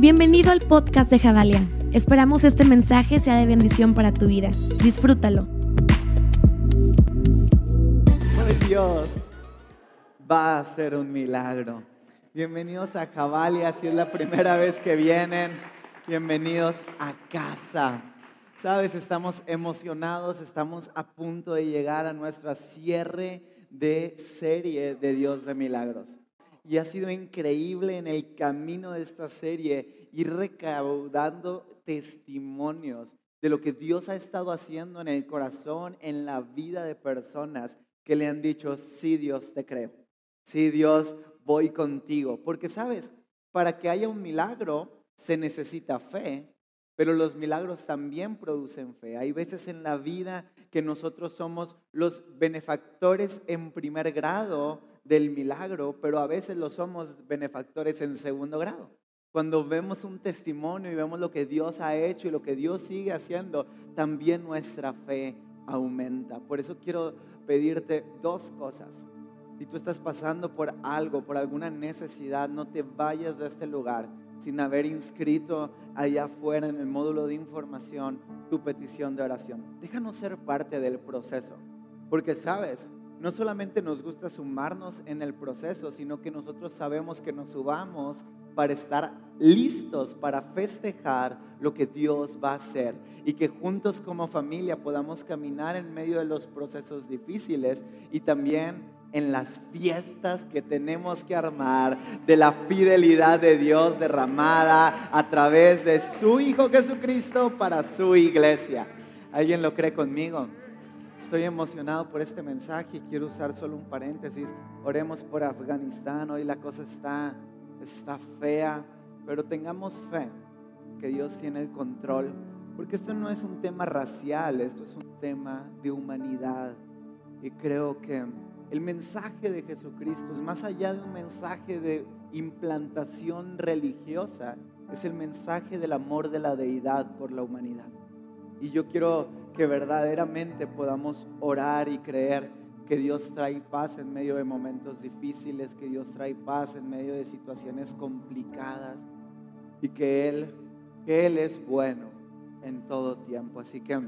Bienvenido al podcast de Javalia. Esperamos este mensaje sea de bendición para tu vida. Disfrútalo. Dios va a hacer un milagro. Bienvenidos a Javalia, si es la primera vez que vienen, bienvenidos a casa. Sabes, estamos emocionados, estamos a punto de llegar a nuestra cierre de serie de Dios de Milagros y ha sido increíble en el camino de esta serie ir recaudando testimonios de lo que Dios ha estado haciendo en el corazón, en la vida de personas que le han dicho, sí Dios te creo, sí Dios voy contigo. Porque sabes, para que haya un milagro se necesita fe, pero los milagros también producen fe. Hay veces en la vida que nosotros somos los benefactores en primer grado del milagro, pero a veces lo somos benefactores en segundo grado. Cuando vemos un testimonio y vemos lo que Dios ha hecho y lo que Dios sigue haciendo, también nuestra fe aumenta. Por eso quiero pedirte dos cosas. Si tú estás pasando por algo, por alguna necesidad, no te vayas de este lugar sin haber inscrito allá afuera en el módulo de información tu petición de oración. Déjanos ser parte del proceso, porque sabes, no solamente nos gusta sumarnos en el proceso, sino que nosotros sabemos que nos subamos para estar listos para festejar lo que Dios va a hacer y que juntos como familia podamos caminar en medio de los procesos difíciles y también en las fiestas que tenemos que armar de la fidelidad de Dios derramada a través de su Hijo Jesucristo para su iglesia. ¿Alguien lo cree conmigo? Estoy emocionado por este mensaje y quiero usar solo un paréntesis. Oremos por Afganistán. Hoy la cosa está, está fea, pero tengamos fe que Dios tiene el control. Porque esto no es un tema racial, esto es un tema de humanidad. Y creo que el mensaje de Jesucristo es más allá de un mensaje de implantación religiosa, es el mensaje del amor de la deidad por la humanidad. Y yo quiero que verdaderamente podamos orar y creer que Dios trae paz en medio de momentos difíciles, que Dios trae paz en medio de situaciones complicadas y que Él, Él es bueno en todo tiempo. Así que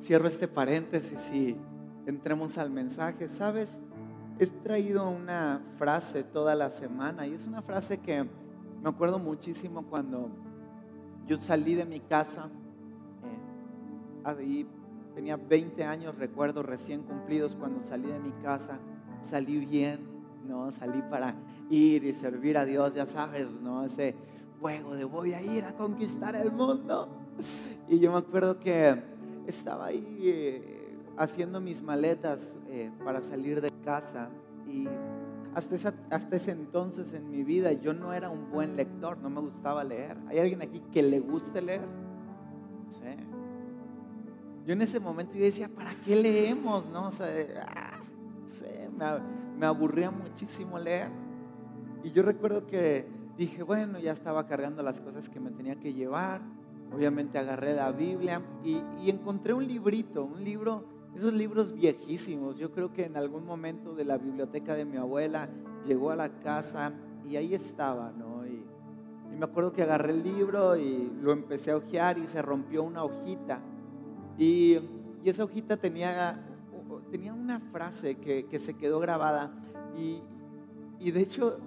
cierro este paréntesis y entremos al mensaje. ¿Sabes? He traído una frase toda la semana y es una frase que me acuerdo muchísimo cuando yo salí de mi casa ahí tenía 20 años, recuerdo, recién cumplidos cuando salí de mi casa, salí bien, ¿no? Salí para ir y servir a Dios, ya sabes, ¿no? Ese fuego de voy a ir a conquistar el mundo. Y yo me acuerdo que estaba ahí eh, haciendo mis maletas eh, para salir de casa y hasta, hasta ese entonces en mi vida yo no era un buen lector, no me gustaba leer. ¿Hay alguien aquí que le guste leer? Yo en ese momento yo decía, ¿para qué leemos? No? O sea, ah, me, aburría muchísimo leer. Y yo recuerdo que dije, bueno, ya estaba cargando las cosas que me tenía que llevar. Obviamente agarré la Biblia y, y, encontré un librito, un libro, esos libros viejísimos. Yo creo que en algún momento de la biblioteca de mi abuela llegó a la casa y ahí estaba, ¿no? Y, y me acuerdo que agarré el libro y lo empecé a hojear y se rompió una hojita. Y, esa hojita tenía, tenía una frase que, se quedó grabada y, y, de hecho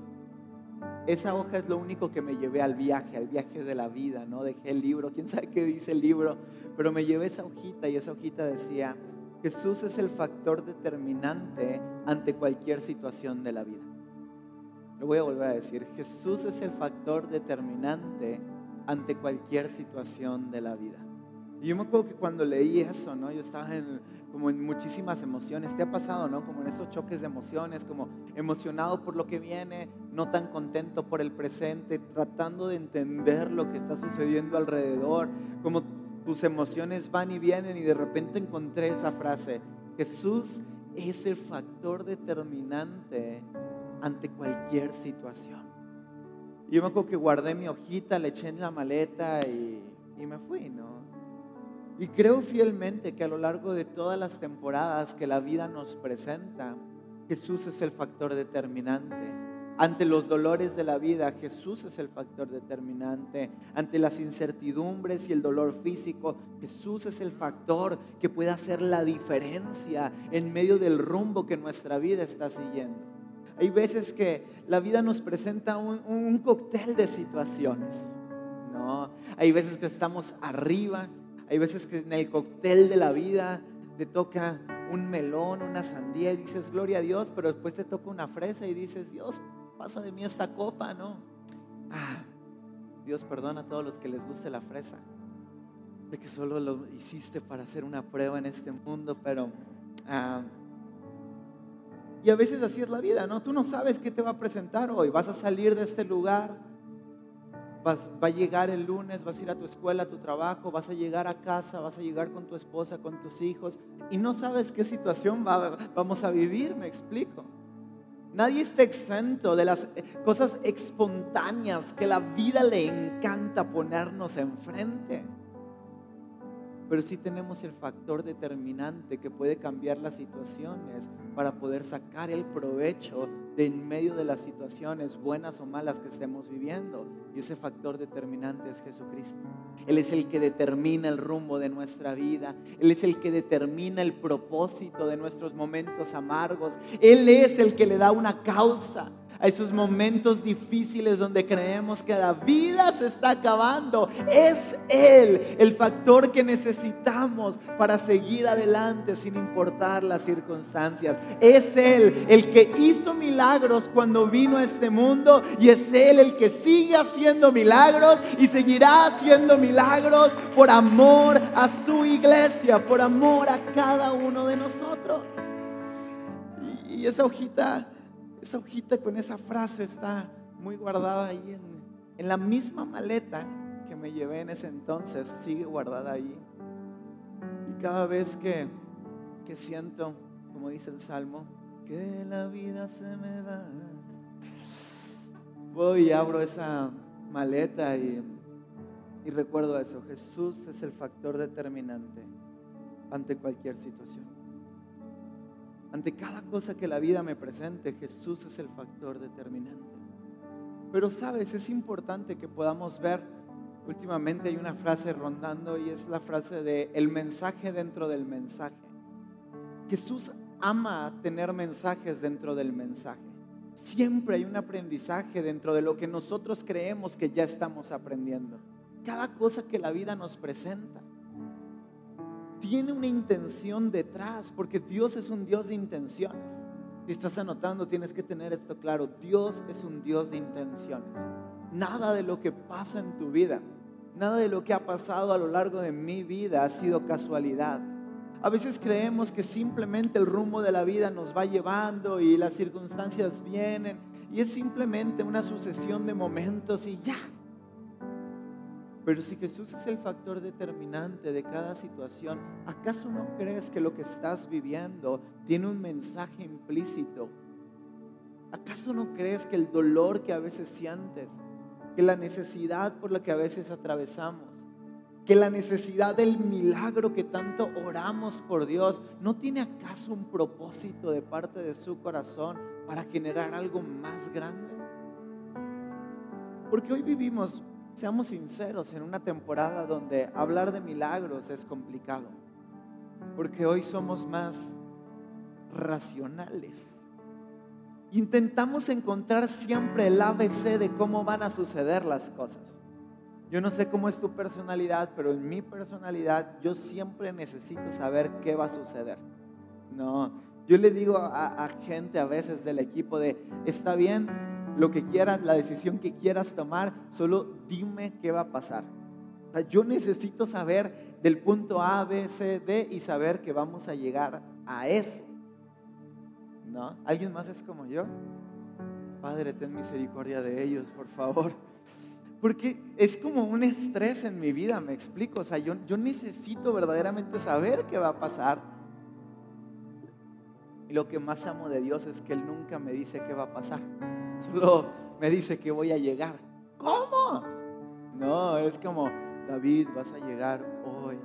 esa hoja es lo único que me llevé al viaje, al viaje de la vida, ¿no? Dejé el libro, quién sabe qué dice el libro, pero me llevé esa hojita y esa hojita decía, Jesús es el factor determinante ante cualquier situación de la vida. Lo voy a volver a decir, Jesús es el factor determinante ante cualquier situación de la vida. Y yo me acuerdo que cuando leí eso, ¿no? Yo estaba en, como en muchísimas emociones. ¿Te ha pasado, no? Como en esos choques de emociones, como emocionado por lo que viene, no tan contento por el presente, tratando de entender lo que está sucediendo alrededor, como tus emociones van y vienen y de repente encontré esa frase, Jesús es el factor determinante ante cualquier situación. Y yo me acuerdo que guardé mi hojita, le eché en la maleta y, y me fui, ¿no? Y creo fielmente que a lo largo de todas las temporadas que la vida nos presenta, Jesús es el factor determinante ante los dolores de la vida, Jesús es el factor determinante. Ante las incertidumbres y el dolor físico, Jesús es el factor que puede hacer la diferencia en medio del rumbo que nuestra vida está siguiendo. Hay veces que la vida nos presenta un, cóctel de situaciones. ¿no? Hay veces que estamos arriba, hay veces que en el cóctel de la vida te toca un melón, una sandía y dices, gloria a Dios, pero después te toca una fresa y dices, Dios, pasa de mí esta copa, ¿no? Ah, Dios perdona a todos los que les guste la fresa, de que solo lo hiciste para hacer una prueba en este mundo, pero... Ah, y a veces así es la vida, ¿no? Tú no sabes qué te va a presentar hoy. Vas a salir de este lugar, vas, va a llegar el lunes, vas a ir a tu escuela, a tu trabajo, vas a llegar a casa, vas a llegar con tu esposa, con tus hijos, y no sabes qué situación vamos a vivir, me explico. Nadie está exento de las eh, cosas espontáneas que la vida le encanta ponernos enfrente pero sí tenemos el factor determinante que puede cambiar las situaciones para poder sacar el provecho de en medio de las situaciones buenas o malas que estemos viviendo. Y ese factor determinante es Jesucristo. Él es el que determina el rumbo de nuestra vida. Él es el que determina el propósito de nuestros momentos amargos. Él es el que le da una causa a esos momentos difíciles donde creemos que la vida se está acabando. Es Él el factor que necesitamos para seguir adelante sin importar las circunstancias. Es Él el que hizo milagros cuando vino a este mundo y es Él el que sigue haciendo milagros y seguirá haciendo milagros por amor a su iglesia, por amor a cada uno de nosotros. Y esa hojita esa hojita con esa frase está muy guardada ahí en, la misma maleta que me llevé en ese entonces, sigue guardada ahí. Y cada vez que, que siento, como dice el Salmo, que la vida se me va, voy y abro esa maleta y, y recuerdo eso. Jesús es el factor determinante ante cualquier situación. Ante cada cosa que la vida me presente, Jesús es el factor determinante. Pero sabes, es importante que podamos ver, últimamente hay una frase rondando y es la frase de el mensaje dentro del mensaje. Jesús ama tener mensajes dentro del mensaje. Siempre hay un aprendizaje dentro de lo que nosotros creemos que ya estamos aprendiendo. Cada cosa que la vida nos presenta tiene una intención detrás, porque Dios es un Dios de intenciones. Si estás anotando, tienes que tener esto claro. Dios es un Dios de intenciones. Nada de lo que pasa en tu vida, nada de lo que ha pasado a lo largo de mi vida ha sido casualidad. A veces creemos que simplemente el rumbo de la vida nos va llevando y las circunstancias vienen y es simplemente una sucesión de momentos y ya, pero si Jesús es el factor determinante de cada situación, ¿acaso no crees que lo que estás viviendo tiene un mensaje implícito? ¿Acaso no crees que el dolor que a veces sientes, que la necesidad por la que a veces atravesamos, que la necesidad del milagro que tanto oramos por Dios, no tiene acaso un propósito de parte de su corazón para generar algo más grande? Porque hoy vivimos Seamos sinceros, en una temporada donde hablar de milagros es complicado, porque hoy somos más racionales. Intentamos encontrar siempre el ABC de cómo van a suceder las cosas. Yo no sé cómo es tu personalidad, pero en mi personalidad yo siempre necesito saber qué va a suceder. No, yo le digo a, a gente a veces del equipo de, está bien, lo que quieras, la decisión que quieras tomar, solo dime qué va a pasar. yo necesito saber del punto A, B, C, D y saber que vamos a llegar a eso. ¿No? ¿Alguien más es como yo? Padre, ten misericordia de ellos, por favor. Porque es como un estrés en mi vida, me explico. O sea, yo, yo necesito verdaderamente saber qué va a pasar. Y lo que más amo de Dios es que Él nunca me dice qué va a pasar. Solo me dice que voy a llegar. ¿Cómo? No, es como, David, vas a llegar hoy.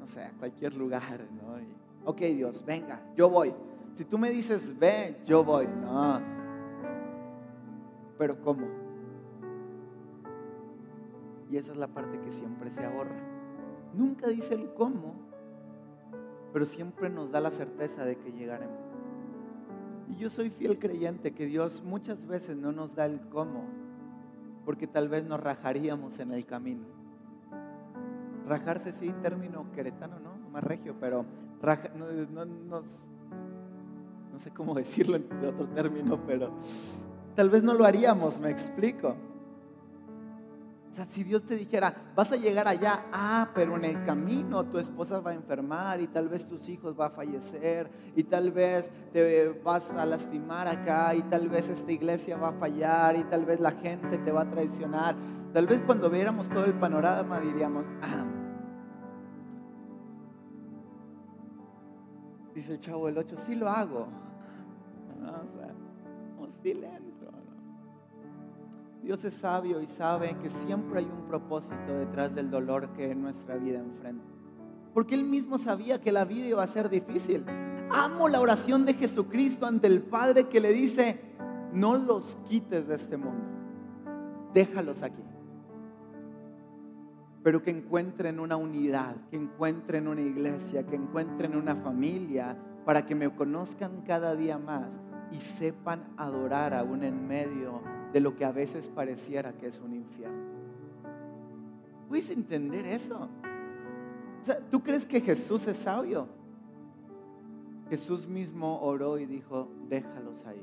No sé, a cualquier lugar, ¿no? ok, Dios, venga, yo voy. Si tú me dices, ve, yo voy. No, pero ¿cómo? Y esa es la parte que siempre se ahorra. Nunca dice el cómo, pero siempre nos da la certeza de que llegaremos. Y yo soy fiel creyente que Dios muchas veces no nos da el cómo, porque tal vez nos rajaríamos en el camino. Rajarse sí, término queretano, ¿no? Más regio, pero no, no, no sé cómo decirlo en otro término, pero tal vez no lo haríamos, me explico. O sea, si Dios te dijera, vas a llegar allá, ah, pero en el camino tu esposa va a enfermar y tal vez tus hijos van a fallecer y tal vez te vas a lastimar acá y tal vez esta iglesia va a fallar y tal vez la gente te va a traicionar. Tal vez cuando viéramos todo el panorama diríamos, ah, dice el chavo del 8, sí lo hago. O sea, le Dios es sabio y sabe que siempre hay un propósito detrás del dolor que nuestra vida enfrenta. Porque Él mismo sabía que la vida iba a ser difícil. Amo la oración de Jesucristo ante el Padre que le dice, no los quites de este mundo, déjalos aquí. Pero que encuentren una unidad, que encuentren una iglesia, que encuentren una familia, para que me conozcan cada día más y sepan adorar aún en medio de lo que a veces pareciera que es un infierno. ¿Puedes entender eso? ¿Tú crees que Jesús es sabio? Jesús mismo oró y dijo, déjalos ahí.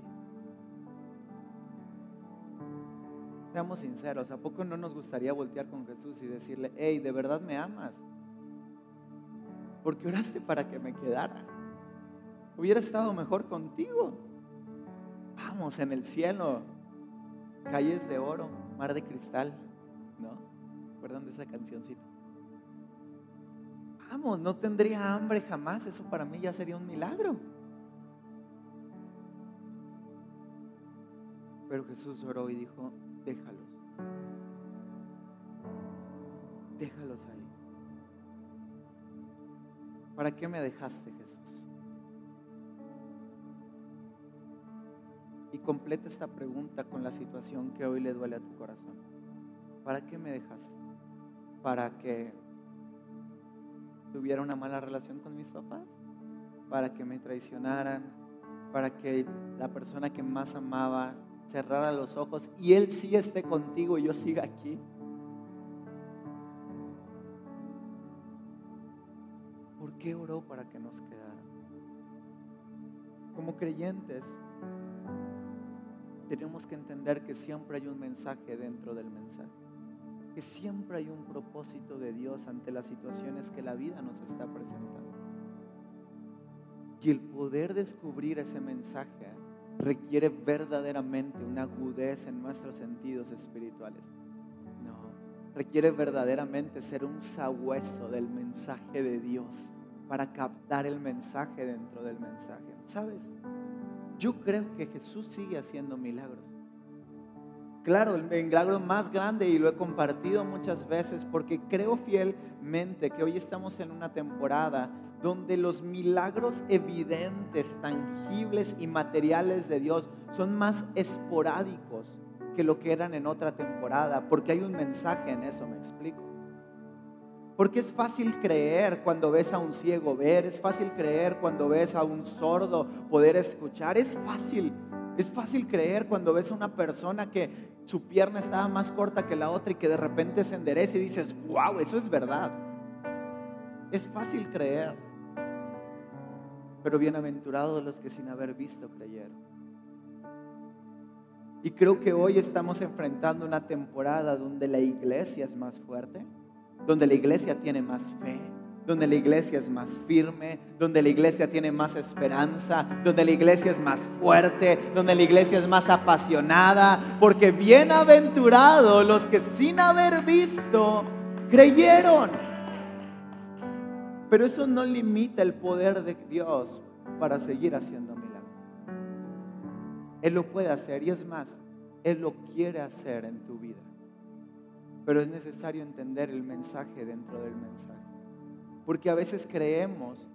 Seamos sinceros, ¿a poco no nos gustaría voltear con Jesús y decirle, hey, ¿de verdad me amas? Porque oraste para que me quedara. Hubiera estado mejor contigo. Vamos, en el cielo calles de oro, mar de cristal, ¿no? ¿Recuerdan de esa cancioncita? Vamos, no tendría hambre jamás, eso para mí ya sería un milagro. Pero Jesús oró y dijo, déjalos, déjalos ahí. ¿Para qué me dejaste, Jesús? Y completa esta pregunta con la situación que hoy le duele a tu corazón. ¿Para qué me dejaste? ¿Para que tuviera una mala relación con mis papás? ¿Para que me traicionaran? ¿Para que la persona que más amaba cerrara los ojos y él sí esté contigo y yo siga aquí? ¿Por qué oró para que nos quedara? Como creyentes, tenemos que entender que siempre hay un mensaje dentro del mensaje, que siempre hay un propósito de Dios ante las situaciones que la vida nos está presentando. Y el poder descubrir ese mensaje requiere verdaderamente una agudez en nuestros sentidos espirituales. No, requiere verdaderamente ser un sabueso del mensaje de Dios para captar el mensaje dentro del mensaje. ¿Sabes? Yo creo que Jesús sigue haciendo milagros. Claro, el milagro más grande y lo he compartido muchas veces porque creo fielmente que hoy estamos en una temporada donde los milagros evidentes, tangibles y materiales de Dios son más esporádicos que lo que eran en otra temporada, porque hay un mensaje en eso, me explico. Porque es fácil creer cuando ves a un ciego ver, es fácil creer cuando ves a un sordo poder escuchar, es fácil. Es fácil creer cuando ves a una persona que su pierna estaba más corta que la otra y que de repente se endereza y dices, wow, eso es verdad. Es fácil creer. Pero bienaventurados los que sin haber visto creyeron. Y creo que hoy estamos enfrentando una temporada donde la iglesia es más fuerte donde la iglesia tiene más fe, donde la iglesia es más firme, donde la iglesia tiene más esperanza, donde la iglesia es más fuerte, donde la iglesia es más apasionada, porque bienaventurados los que sin haber visto creyeron. Pero eso no limita el poder de Dios para seguir haciendo milagros. Él lo puede hacer y es más, Él lo quiere hacer en tu vida pero es necesario entender el mensaje dentro del mensaje. Porque a veces creemos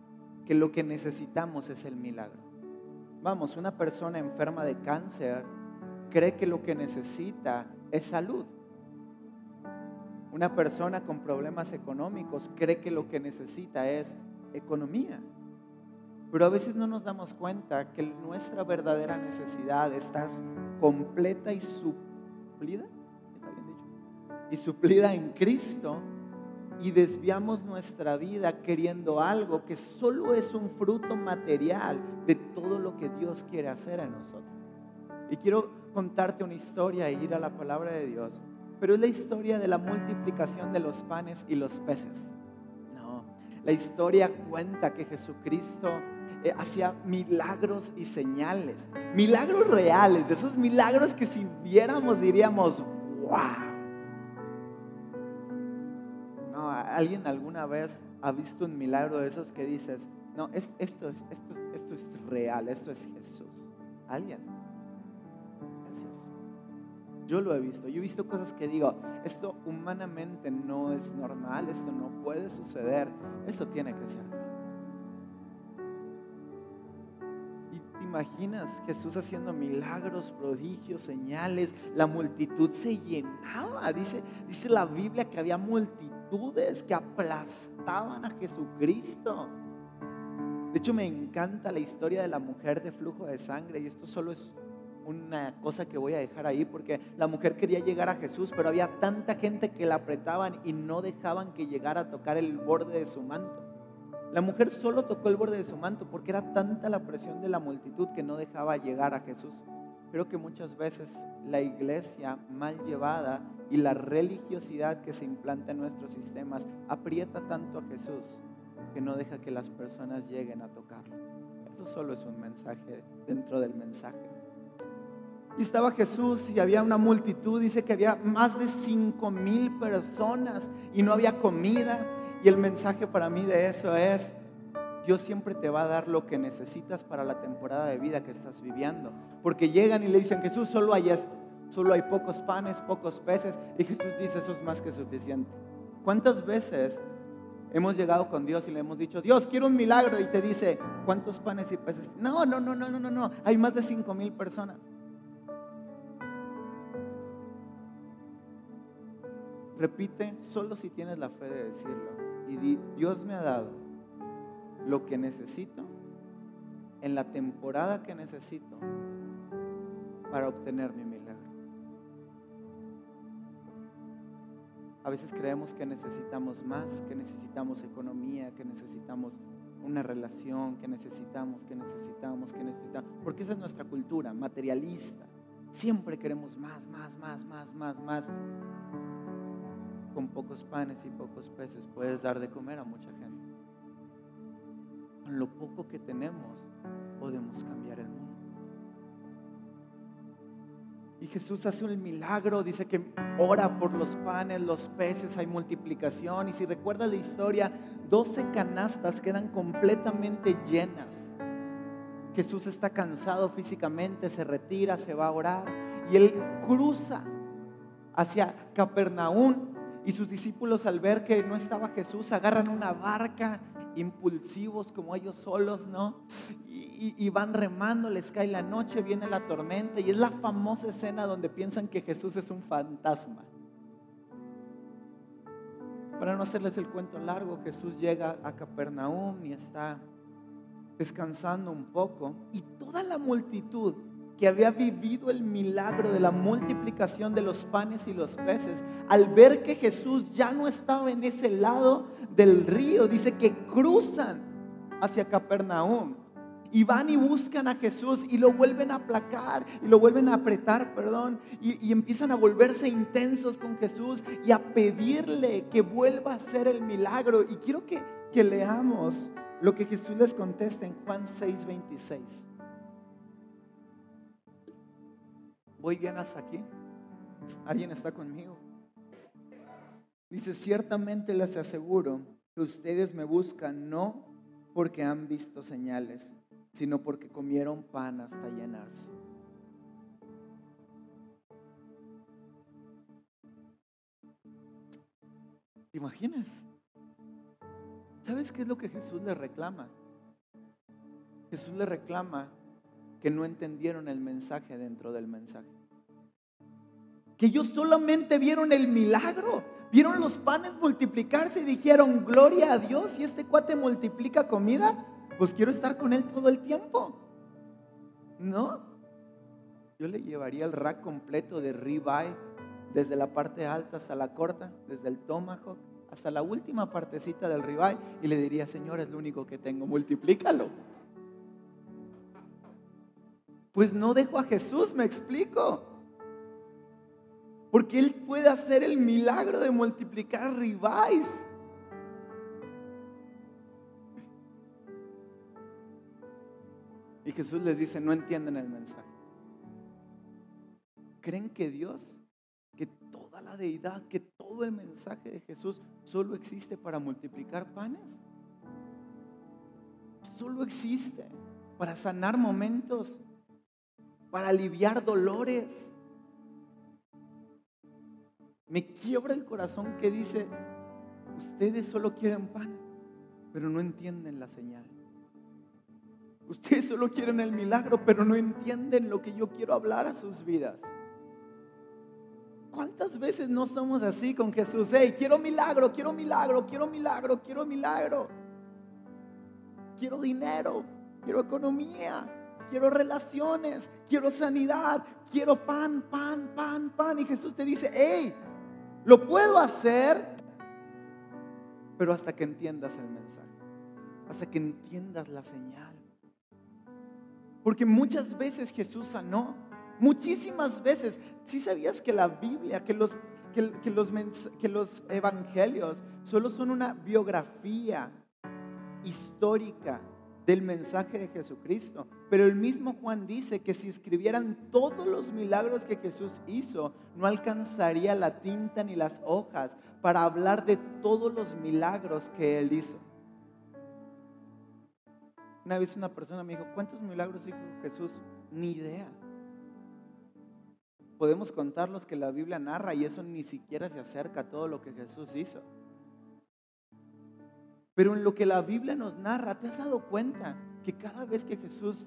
que lo que necesitamos es el milagro. Vamos, una persona enferma de cáncer cree que lo que necesita es salud. Una persona con problemas económicos cree que lo que necesita es economía. Pero a veces no nos damos cuenta que nuestra verdadera necesidad está completa y suplida, y suplida en Cristo y desviamos nuestra vida queriendo algo que solo es un fruto material de todo lo que Dios quiere hacer en nosotros. Y quiero contarte una historia e ir a la palabra de Dios, pero es la historia de la multiplicación de los panes y los peces. No, la historia cuenta que Jesucristo eh, hacía milagros y señales, milagros reales, de esos milagros que si viéramos diríamos, wow. ¿Alguien alguna vez ha visto un milagro de esos que dices, no, esto, es, esto, esto es real, esto es Jesús? ¿Alguien? Gracias. Yo lo he visto, yo he visto cosas que digo, esto humanamente no es normal, esto no puede suceder, esto tiene que ser imaginas Jesús haciendo milagros, prodigios, señales? La multitud se llenaba. Dice, dice la Biblia que había multitudes que aplastaban a Jesucristo. De hecho, me encanta la historia de la mujer de flujo de sangre y esto solo es una cosa que voy a dejar ahí porque la mujer quería llegar a Jesús, pero había tanta gente que la apretaban y no dejaban que llegara a tocar el borde de su manto. La mujer solo tocó el borde de su manto porque era tanta la presión de la multitud que no dejaba llegar a Jesús. Creo que muchas veces la iglesia mal llevada y la religiosidad que se implanta en nuestros sistemas aprieta tanto a Jesús que no deja que las personas lleguen a tocarlo. Eso solo es un mensaje dentro del mensaje. Y estaba Jesús y había una multitud, dice que había más de cinco mil personas y no había comida y el mensaje para mí de eso es, Dios siempre te va a dar lo que necesitas para la temporada de vida que estás viviendo. Porque llegan y le dicen, Jesús, solo hay esto, solo hay pocos panes, pocos peces. Y Jesús dice, eso es más que suficiente. ¿Cuántas veces hemos llegado con Dios y le hemos dicho, Dios, quiero un milagro? Y te dice, ¿cuántos panes y peces? No, no, no, no, no, no, no. Hay más de cinco mil personas. Repite solo si tienes la fe de decirlo y di, Dios me ha dado lo que necesito en la temporada que necesito para obtener mi milagro. A veces creemos que necesitamos más, que necesitamos economía, que necesitamos una relación, que necesitamos, que necesitamos, que necesitamos, porque esa es nuestra cultura materialista. Siempre queremos más, más, más, más, más, más con pocos panes y pocos peces puedes dar de comer a mucha gente. Con lo poco que tenemos podemos cambiar el mundo. Y Jesús hace un milagro, dice que ora por los panes, los peces, hay multiplicación. Y si recuerdas la historia, 12 canastas quedan completamente llenas. Jesús está cansado físicamente, se retira, se va a orar y él cruza hacia Capernaum y sus discípulos al ver que no estaba Jesús, agarran una barca impulsivos como ellos solos, ¿no? Y, van remando, les cae la noche, viene la tormenta y es la famosa escena donde piensan que Jesús es un fantasma. Para no hacerles el cuento largo, Jesús llega a Capernaum y está descansando un poco y toda la multitud que había vivido el milagro de la multiplicación de los panes y los peces, al ver que Jesús ya no estaba en ese lado del río, dice que cruzan hacia Capernaum y van y buscan a Jesús y lo vuelven a aplacar y lo vuelven a apretar, perdón, y, empiezan a volverse intensos con Jesús y a pedirle que vuelva a hacer el milagro. Y quiero que, que leamos lo que Jesús les contesta en Juan 6:26. ¿Voy bien hasta aquí? ¿Alguien está conmigo? Dice, ciertamente les aseguro que ustedes me buscan no porque han visto señales, sino porque comieron pan hasta llenarse. ¿Te imaginas? ¿Sabes qué es lo que Jesús le reclama? Jesús le reclama que no entendieron el mensaje dentro del mensaje. que ellos solamente vieron el milagro, vieron los panes multiplicarse y dijeron, gloria a Dios, si este cuate multiplica comida, pues quiero estar con él todo el tiempo. ¿No? Yo le llevaría el rack completo de ribeye, desde la parte alta hasta la corta, desde el tomahawk hasta la última partecita del ribeye y le diría, Señor, es lo único que tengo, multiplícalo. Pues no dejo a Jesús, me explico. Porque Él puede hacer el milagro de multiplicar ribeyes. Y Jesús les dice, no entienden el mensaje. ¿Creen que Dios, que toda la deidad, que todo el mensaje de Jesús solo existe para multiplicar panes? Solo existe para sanar momentos, para aliviar dolores. Me quiebra el corazón que dice, ustedes solo quieren pan, pero no entienden la señal. Ustedes solo quieren el milagro, pero no entienden lo que yo quiero hablar a sus vidas. ¿Cuántas veces no somos así con Jesús? Hey, quiero milagro, quiero milagro, quiero milagro, quiero milagro. Quiero dinero, quiero economía, quiero relaciones, quiero sanidad, quiero pan, pan, pan, pan. Y Jesús te dice, hey, lo puedo hacer, pero hasta que entiendas el mensaje, hasta que entiendas la señal. Porque muchas veces Jesús sanó, muchísimas veces. Si sabías que la Biblia, que los, que, los, que los evangelios solo son una biografía histórica del mensaje de Jesucristo. Pero el mismo Juan dice que si escribieran todos los milagros que Jesús hizo, no alcanzaría la tinta ni las hojas para hablar de todos los milagros que él hizo. Una vez una persona me dijo, ¿cuántos milagros hizo Jesús? Ni idea. Podemos contar los que la Biblia narra y eso ni siquiera se acerca a todo lo que Jesús hizo. Pero en lo que la Biblia nos narra, ¿te has dado cuenta que cada vez que Jesús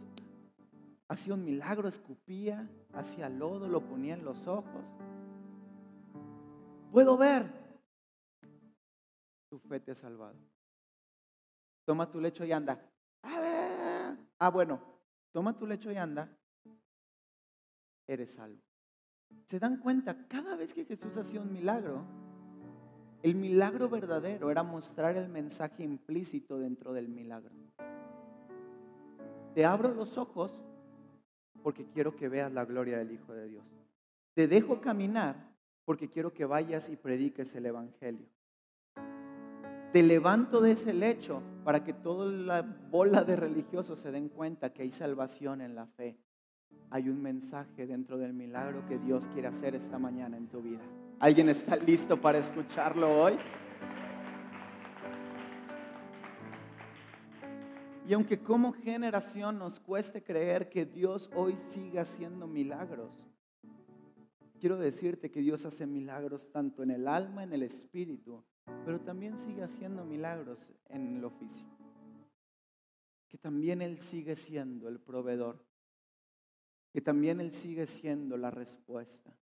hacía un milagro, escupía, hacía lodo, lo ponía en los ojos? Puedo ver, tu fe te ha salvado. Toma tu lecho y anda. Ah, bueno, toma tu lecho y anda, eres salvo. ¿Se dan cuenta? Cada vez que Jesús hacía un milagro, el milagro verdadero era mostrar el mensaje implícito dentro del milagro. Te abro los ojos porque quiero que veas la gloria del Hijo de Dios. Te dejo caminar porque quiero que vayas y prediques el Evangelio. Te levanto de ese lecho para que toda la bola de religiosos se den cuenta que hay salvación en la fe. Hay un mensaje dentro del milagro que Dios quiere hacer esta mañana en tu vida. ¿Alguien está listo para escucharlo hoy? Y aunque como generación nos cueste creer que Dios hoy siga haciendo milagros, quiero decirte que Dios hace milagros tanto en el alma, en el espíritu pero también sigue haciendo milagros en lo físico. Que también Él sigue siendo el proveedor. Que también Él sigue siendo la respuesta.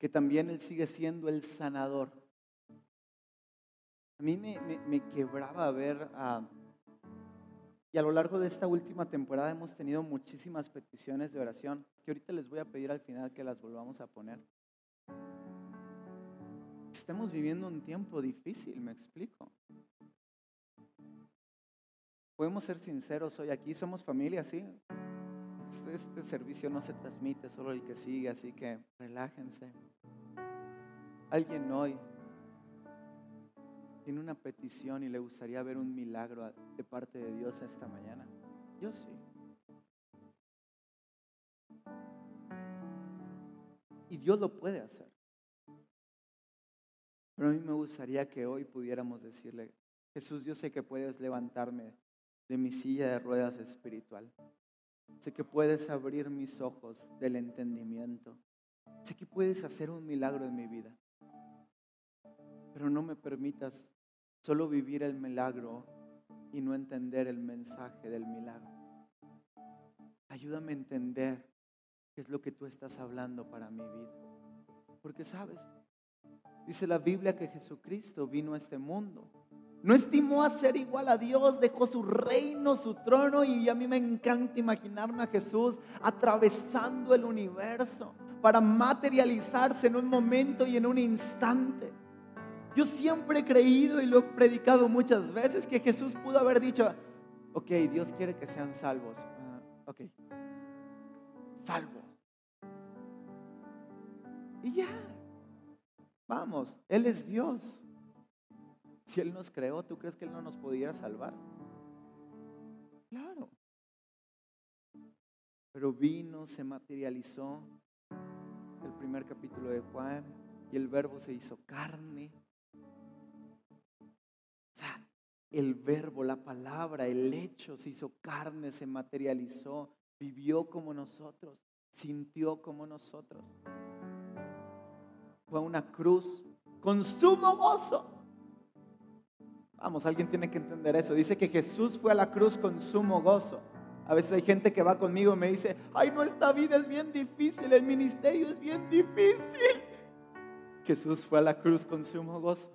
Que también Él sigue siendo el sanador. A mí me, quebraba ver a... Y a lo largo de esta última temporada hemos tenido muchísimas peticiones de oración que ahorita les voy a pedir al final que las volvamos a poner. Estamos viviendo un tiempo difícil, me explico. Podemos ser sinceros hoy aquí, somos familia, sí. Este, servicio no se transmite, solo el que sigue, así que relájense. Alguien hoy tiene una petición y le gustaría ver un milagro de parte de Dios esta mañana. Yo sí. Y Dios lo puede hacer. Pero a mí me gustaría que hoy pudiéramos decirle, Jesús, yo sé que puedes levantarme de mi silla de ruedas espiritual. Sé que puedes abrir mis ojos del entendimiento. Sé que puedes hacer un milagro en mi vida. Pero no me permitas solo vivir el milagro y no entender el mensaje del milagro. Ayúdame a entender qué es lo que tú estás hablando para mi vida. Porque sabes, dice la Biblia que Jesucristo vino a este mundo. No estimó a ser igual a Dios, dejó su reino, su trono y a mí me encanta imaginarme a Jesús atravesando el universo para materializarse en un momento y en un instante. Yo siempre he creído y lo he predicado muchas veces que Jesús pudo haber dicho, ok, Dios quiere que sean salvos. Ah, ok, salvos. Y ya, vamos, Él es Dios. Si Él nos creó, ¿tú crees que Él no nos pudiera salvar? Claro. Pero vino, se materializó el primer capítulo de Juan y el verbo se hizo carne. O sea, el verbo, la palabra, el hecho se hizo carne, se materializó, vivió como nosotros, sintió como nosotros. Fue una cruz con sumo gozo Vamos, alguien tiene que entender eso. Dice que Jesús fue a la cruz con sumo gozo. A veces hay gente que va conmigo y me dice, ay, no, esta vida es bien difícil, el ministerio es bien difícil. Jesús fue a la cruz con sumo gozo.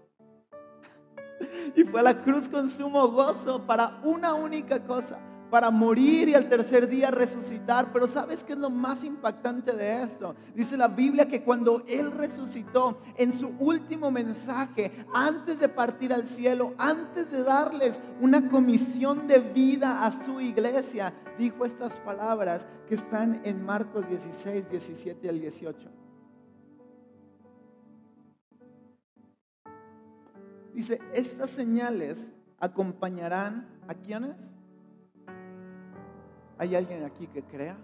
Y fue a la cruz con sumo gozo para una única cosa, para morir y al tercer día resucitar. Pero ¿sabes qué es lo más impactante de esto? Dice la Biblia que cuando Él resucitó en su último mensaje, antes de partir al cielo, antes de darles una comisión de vida a su iglesia, dijo estas palabras que están en Marcos 16, 17 al 18. Dice, estas señales acompañarán a quienes? ¿Hay alguien aquí que crea?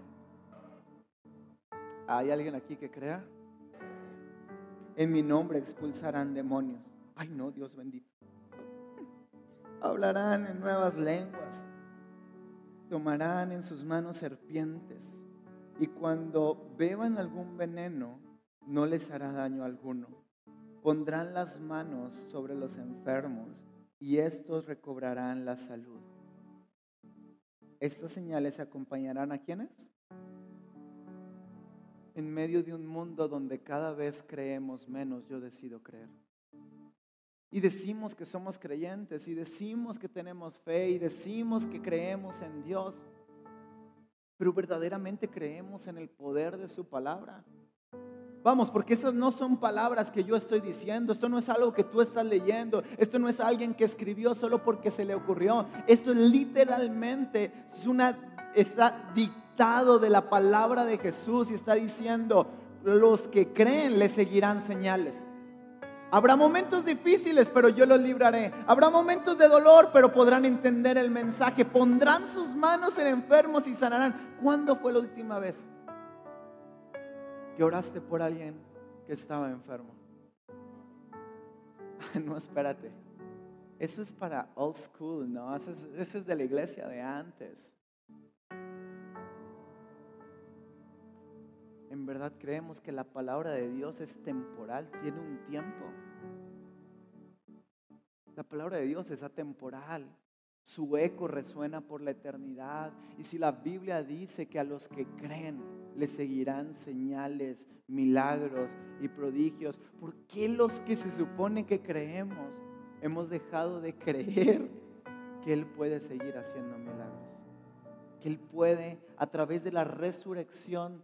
¿Hay alguien aquí que crea? En mi nombre expulsarán demonios. Ay, no, Dios bendito. Hablarán en nuevas lenguas. Tomarán en sus manos serpientes. Y cuando beban algún veneno, no les hará daño alguno. Pondrán las manos sobre los enfermos y estos recobrarán la salud. Estas señales acompañarán a quienes? En medio de un mundo donde cada vez creemos menos, yo decido creer. Y decimos que somos creyentes y decimos que tenemos fe y decimos que creemos en Dios, pero verdaderamente creemos en el poder de su palabra. Vamos, porque esas no son palabras que yo estoy diciendo, esto no es algo que tú estás leyendo, esto no es alguien que escribió solo porque se le ocurrió, esto es literalmente, es una, está dictado de la palabra de Jesús y está diciendo, los que creen le seguirán señales. Habrá momentos difíciles, pero yo los libraré. Habrá momentos de dolor, pero podrán entender el mensaje. Pondrán sus manos en enfermos y sanarán. ¿Cuándo fue la última vez? Que oraste por alguien que estaba enfermo. No, espérate. Eso es para old school, ¿no? Eso es, eso es de la iglesia de antes. En verdad creemos que la palabra de Dios es temporal, tiene un tiempo. La palabra de Dios es atemporal. Su eco resuena por la eternidad. Y si la Biblia dice que a los que creen le seguirán señales, milagros y prodigios, ¿por qué los que se supone que creemos hemos dejado de creer que Él puede seguir haciendo milagros? Que Él puede, a través de la resurrección,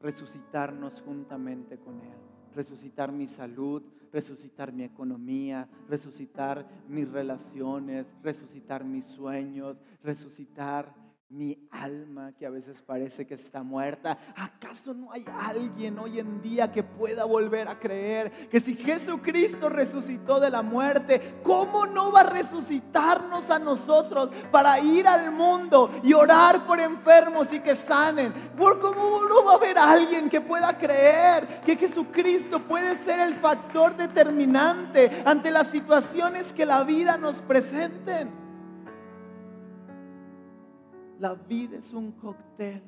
resucitarnos juntamente con Él, resucitar mi salud, resucitar mi economía, resucitar mis relaciones, resucitar mis sueños, resucitar mi alma que a veces parece que está muerta. ¿Acaso no hay alguien hoy en día que pueda volver a creer que si Jesucristo resucitó de la muerte, ¿cómo no va a resucitarnos a nosotros para ir al mundo y orar por enfermos y que sanen? ¿Por cómo no va a haber alguien que pueda creer que Jesucristo puede ser el factor determinante ante las situaciones que la vida nos presenten? La vida es un cóctel.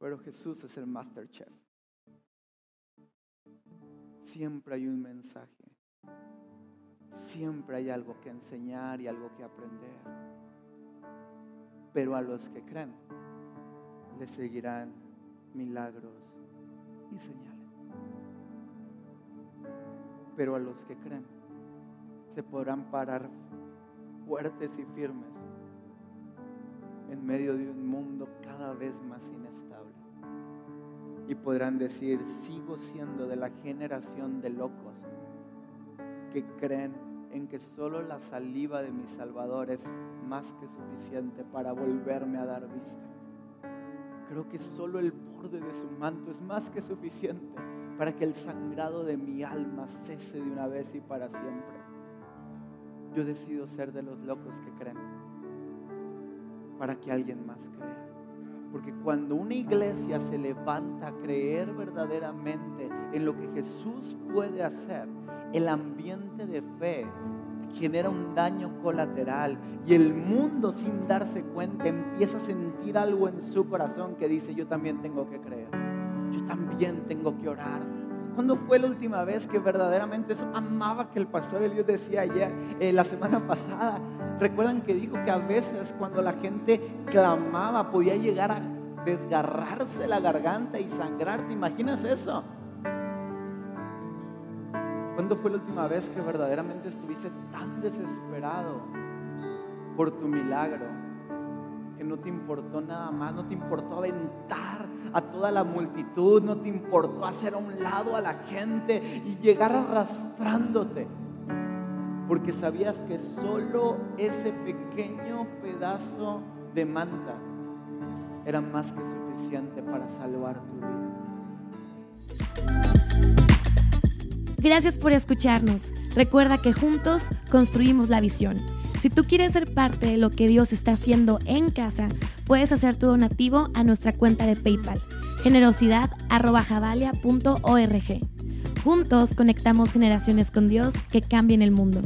Pero Jesús es el master chef. Siempre hay un mensaje. Siempre hay algo que enseñar y algo que aprender. Pero a los que creen, le seguirán milagros y señales. Pero a los que creen se podrán parar fuertes y firmes en medio de un mundo cada vez más inestable. Y podrán decir, sigo siendo de la generación de locos que creen en que solo la saliva de mi Salvador es más que suficiente para volverme a dar vista. Creo que solo el borde de su manto es más que suficiente para que el sangrado de mi alma cese de una vez y para siempre. Yo decido ser de los locos que creen para que alguien más crea. Porque cuando una iglesia se levanta a creer verdaderamente en lo que Jesús puede hacer, el ambiente de fe genera un daño colateral y el mundo sin darse cuenta empieza a sentir algo en su corazón que dice, yo también tengo que creer, yo también tengo que orar. ¿Cuándo fue la última vez que verdaderamente eso amaba que el pastor Elios decía ayer, eh, la semana pasada? Recuerdan que dijo que a veces cuando la gente clamaba podía llegar a desgarrarse la garganta y sangrar. ¿Te imaginas eso? ¿Cuándo fue la última vez que verdaderamente estuviste tan desesperado por tu milagro que no te importó nada más, no te importó aventar a toda la multitud, no te importó hacer a un lado a la gente y llegar arrastrándote? Porque sabías que solo ese pequeño pedazo de manta era más que suficiente para salvar tu vida. Gracias por escucharnos. Recuerda que juntos construimos la visión. Si tú quieres ser parte de lo que Dios está haciendo en casa, puedes hacer tu donativo a nuestra cuenta de PayPal, generosidad.javalia.org. Juntos conectamos generaciones con Dios que cambien el mundo.